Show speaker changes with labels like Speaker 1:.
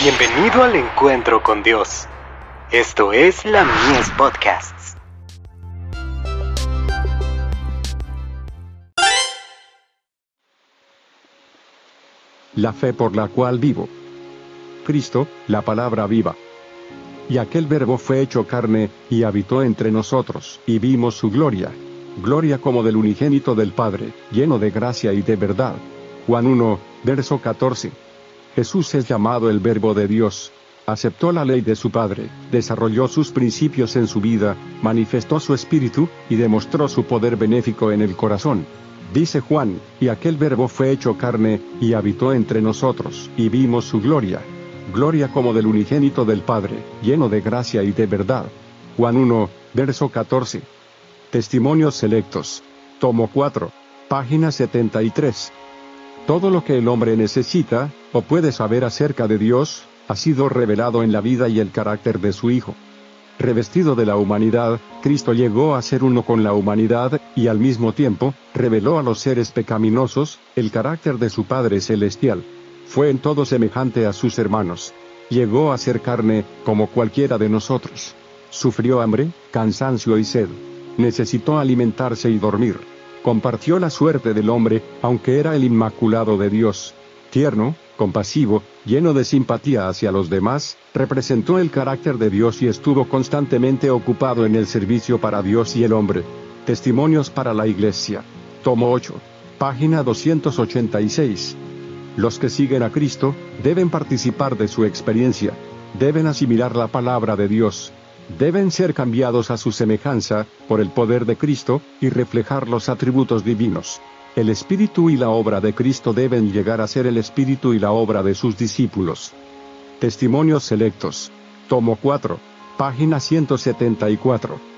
Speaker 1: Bienvenido al encuentro con Dios. Esto es la Mies Podcasts.
Speaker 2: La fe por la cual vivo. Cristo, la palabra viva. Y aquel verbo fue hecho carne, y habitó entre nosotros, y vimos su gloria. Gloria como del unigénito del Padre, lleno de gracia y de verdad. Juan 1, verso 14. Jesús es llamado el Verbo de Dios. Aceptó la ley de su Padre, desarrolló sus principios en su vida, manifestó su espíritu, y demostró su poder benéfico en el corazón. Dice Juan, y aquel verbo fue hecho carne, y habitó entre nosotros, y vimos su gloria. Gloria como del unigénito del Padre, lleno de gracia y de verdad. Juan 1, verso 14. Testimonios selectos. Tomo 4. Página 73. Todo lo que el hombre necesita, o puede saber acerca de Dios, ha sido revelado en la vida y el carácter de su Hijo. Revestido de la humanidad, Cristo llegó a ser uno con la humanidad, y al mismo tiempo, reveló a los seres pecaminosos, el carácter de su Padre Celestial. Fue en todo semejante a sus hermanos. Llegó a ser carne, como cualquiera de nosotros. Sufrió hambre, cansancio y sed. Necesitó alimentarse y dormir compartió la suerte del hombre, aunque era el Inmaculado de Dios. Tierno, compasivo, lleno de simpatía hacia los demás, representó el carácter de Dios y estuvo constantemente ocupado en el servicio para Dios y el hombre. Testimonios para la Iglesia. Tomo 8. Página 286. Los que siguen a Cristo, deben participar de su experiencia. Deben asimilar la palabra de Dios, deben ser cambiados a su semejanza, por el poder de Cristo, y reflejar los atributos divinos. El espíritu y la obra de Cristo deben llegar a ser el espíritu y la obra de sus discípulos. Testimonios selectos. Tomo 4. Página 174.